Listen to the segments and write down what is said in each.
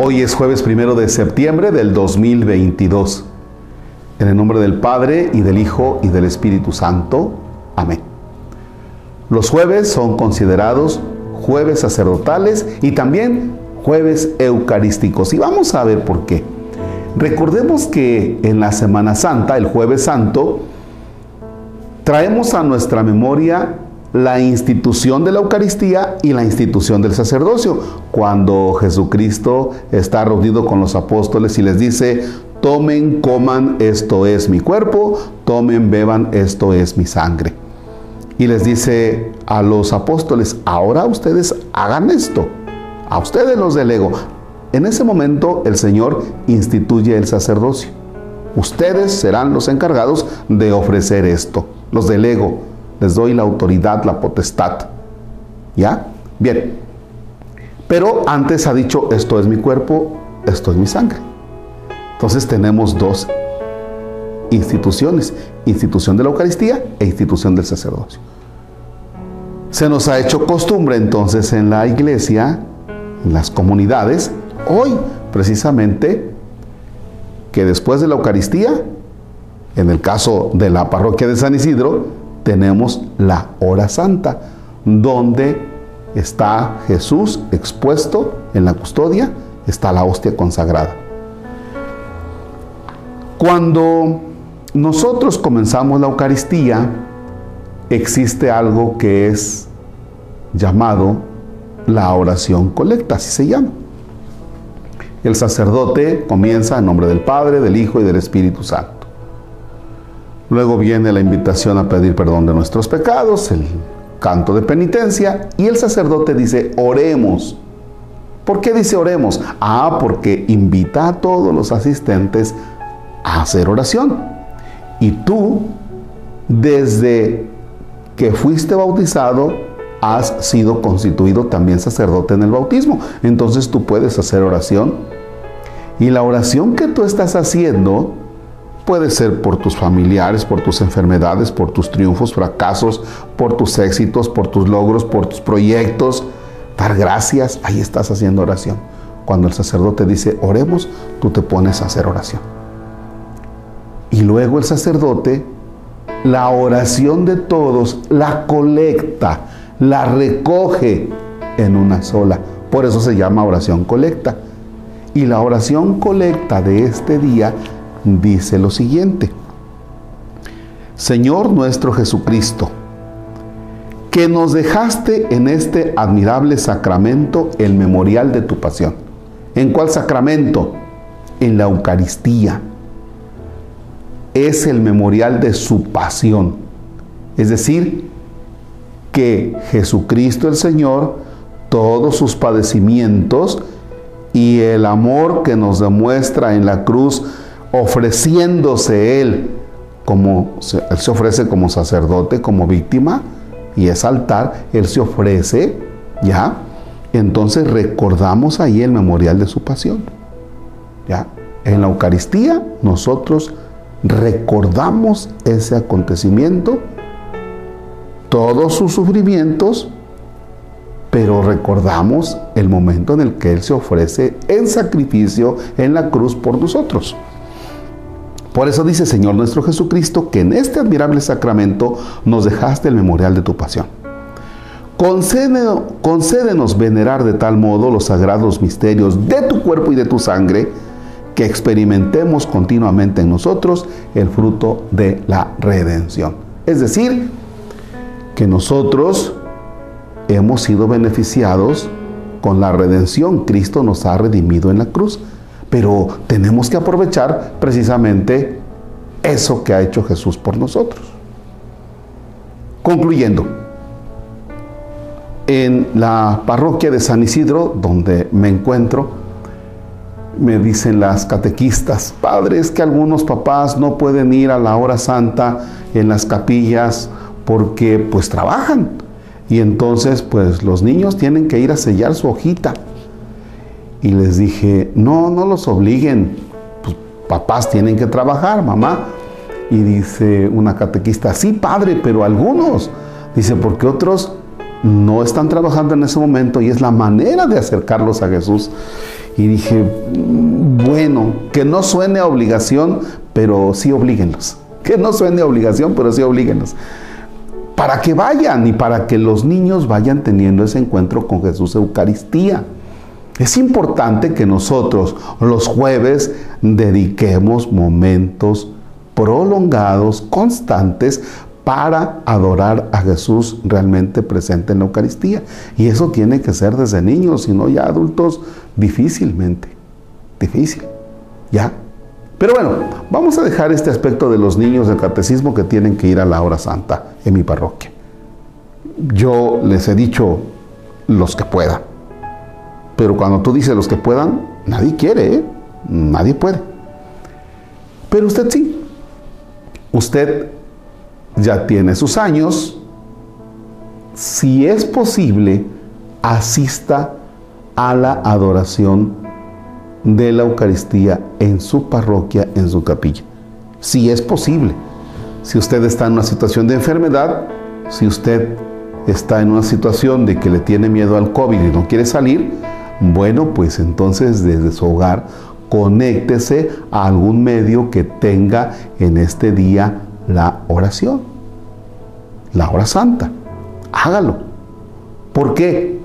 Hoy es jueves primero de septiembre del 2022. En el nombre del Padre y del Hijo y del Espíritu Santo. Amén. Los jueves son considerados jueves sacerdotales y también jueves eucarísticos. Y vamos a ver por qué. Recordemos que en la Semana Santa, el jueves santo, traemos a nuestra memoria la institución de la Eucaristía y la institución del sacerdocio. Cuando Jesucristo está reunido con los apóstoles y les dice, tomen, coman, esto es mi cuerpo, tomen, beban, esto es mi sangre. Y les dice a los apóstoles, ahora ustedes hagan esto, a ustedes los delego. En ese momento el Señor instituye el sacerdocio. Ustedes serán los encargados de ofrecer esto, los delego les doy la autoridad, la potestad. ¿Ya? Bien. Pero antes ha dicho, esto es mi cuerpo, esto es mi sangre. Entonces tenemos dos instituciones, institución de la Eucaristía e institución del sacerdocio. Se nos ha hecho costumbre entonces en la iglesia, en las comunidades, hoy precisamente, que después de la Eucaristía, en el caso de la parroquia de San Isidro, tenemos la hora santa, donde está Jesús expuesto en la custodia, está la hostia consagrada. Cuando nosotros comenzamos la Eucaristía, existe algo que es llamado la oración colecta, así se llama. El sacerdote comienza en nombre del Padre, del Hijo y del Espíritu Santo. Luego viene la invitación a pedir perdón de nuestros pecados, el canto de penitencia y el sacerdote dice, oremos. ¿Por qué dice oremos? Ah, porque invita a todos los asistentes a hacer oración. Y tú, desde que fuiste bautizado, has sido constituido también sacerdote en el bautismo. Entonces tú puedes hacer oración. Y la oración que tú estás haciendo Puede ser por tus familiares, por tus enfermedades, por tus triunfos, fracasos, por tus éxitos, por tus logros, por tus proyectos. Dar gracias, ahí estás haciendo oración. Cuando el sacerdote dice oremos, tú te pones a hacer oración. Y luego el sacerdote, la oración de todos, la colecta, la recoge en una sola. Por eso se llama oración colecta. Y la oración colecta de este día dice lo siguiente. Señor nuestro Jesucristo, que nos dejaste en este admirable sacramento el memorial de tu pasión. ¿En cuál sacramento? En la Eucaristía. Es el memorial de su pasión. Es decir, que Jesucristo el Señor, todos sus padecimientos y el amor que nos demuestra en la cruz, ofreciéndose él como él se ofrece como sacerdote, como víctima, y es altar, él se ofrece, ¿ya? Entonces recordamos ahí el memorial de su pasión. ¿Ya? En la Eucaristía nosotros recordamos ese acontecimiento, todos sus sufrimientos, pero recordamos el momento en el que Él se ofrece en sacrificio en la cruz por nosotros. Por eso dice Señor nuestro Jesucristo que en este admirable sacramento nos dejaste el memorial de tu pasión. Concédenos, venerar de tal modo los sagrados misterios de tu cuerpo y de tu sangre, que experimentemos continuamente en nosotros el fruto de la redención. Es decir, que nosotros hemos sido beneficiados con la redención. Cristo nos ha redimido en la cruz. Pero tenemos que aprovechar precisamente eso que ha hecho Jesús por nosotros. Concluyendo, en la parroquia de San Isidro, donde me encuentro, me dicen las catequistas, padres, que algunos papás no pueden ir a la hora santa en las capillas porque pues trabajan. Y entonces pues los niños tienen que ir a sellar su hojita y les dije, no, no los obliguen, pues, papás tienen que trabajar, mamá. Y dice una catequista, sí, padre, pero algunos. Dice, porque otros no están trabajando en ese momento y es la manera de acercarlos a Jesús. Y dije, mm, bueno, que no suene a obligación, pero sí oblíguenlos. Que no suene a obligación, pero sí oblíguenlos. Para que vayan y para que los niños vayan teniendo ese encuentro con Jesús Eucaristía. Es importante que nosotros los jueves dediquemos momentos prolongados, constantes, para adorar a Jesús realmente presente en la Eucaristía. Y eso tiene que ser desde niños, si no ya adultos, difícilmente. Difícil. ¿Ya? Pero bueno, vamos a dejar este aspecto de los niños del catecismo que tienen que ir a la hora santa en mi parroquia. Yo les he dicho los que puedan. Pero cuando tú dices los que puedan, nadie quiere, ¿eh? Nadie puede. Pero usted sí. Usted ya tiene sus años, si es posible, asista a la adoración de la Eucaristía en su parroquia, en su capilla. Si es posible. Si usted está en una situación de enfermedad, si usted está en una situación de que le tiene miedo al COVID y no quiere salir, bueno, pues entonces desde su hogar conéctese a algún medio que tenga en este día la oración, la hora santa. Hágalo. ¿Por qué?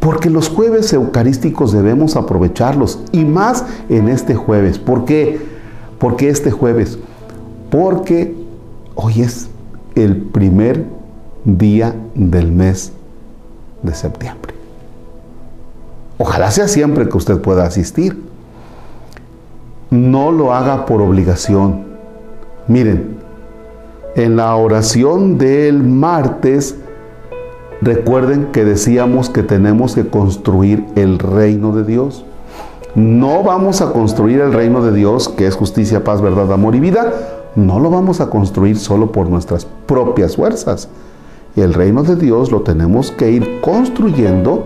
Porque los jueves eucarísticos debemos aprovecharlos y más en este jueves. ¿Por qué? Porque este jueves, porque hoy es el primer día del mes de septiembre. Ojalá sea siempre que usted pueda asistir. No lo haga por obligación. Miren, en la oración del martes, recuerden que decíamos que tenemos que construir el reino de Dios. No vamos a construir el reino de Dios, que es justicia, paz, verdad, amor y vida. No lo vamos a construir solo por nuestras propias fuerzas. El reino de Dios lo tenemos que ir construyendo,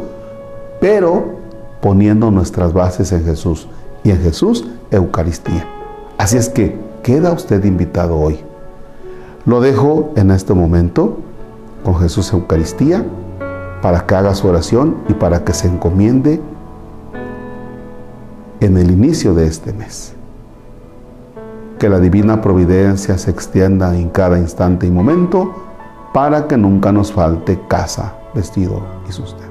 pero poniendo nuestras bases en Jesús. Y en Jesús, Eucaristía. Así es que queda usted invitado hoy. Lo dejo en este momento con Jesús Eucaristía para que haga su oración y para que se encomiende en el inicio de este mes. Que la divina providencia se extienda en cada instante y momento para que nunca nos falte casa, vestido y sustento.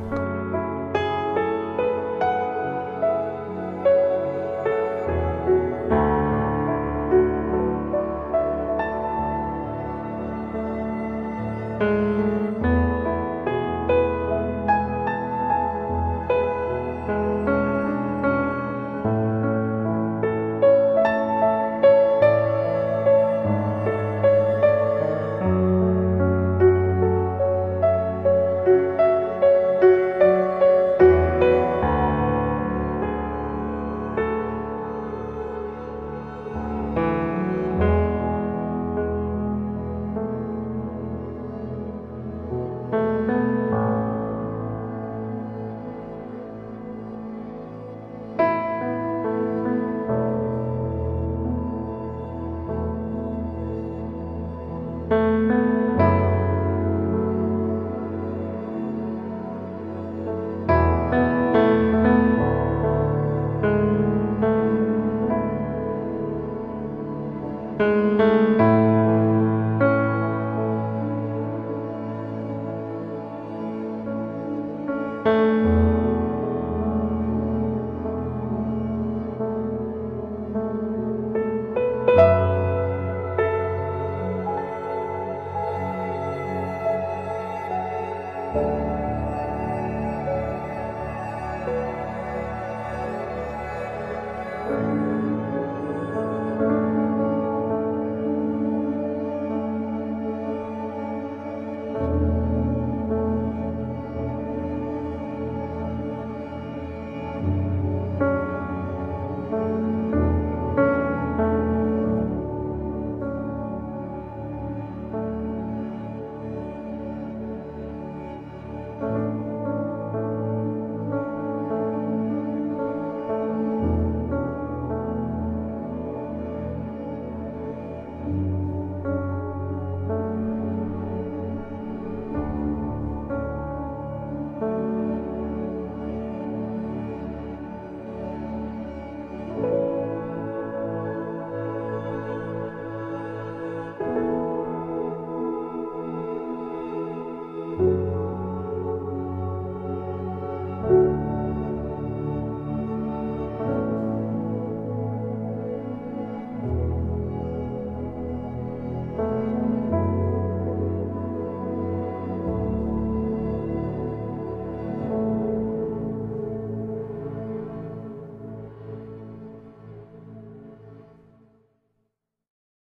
Música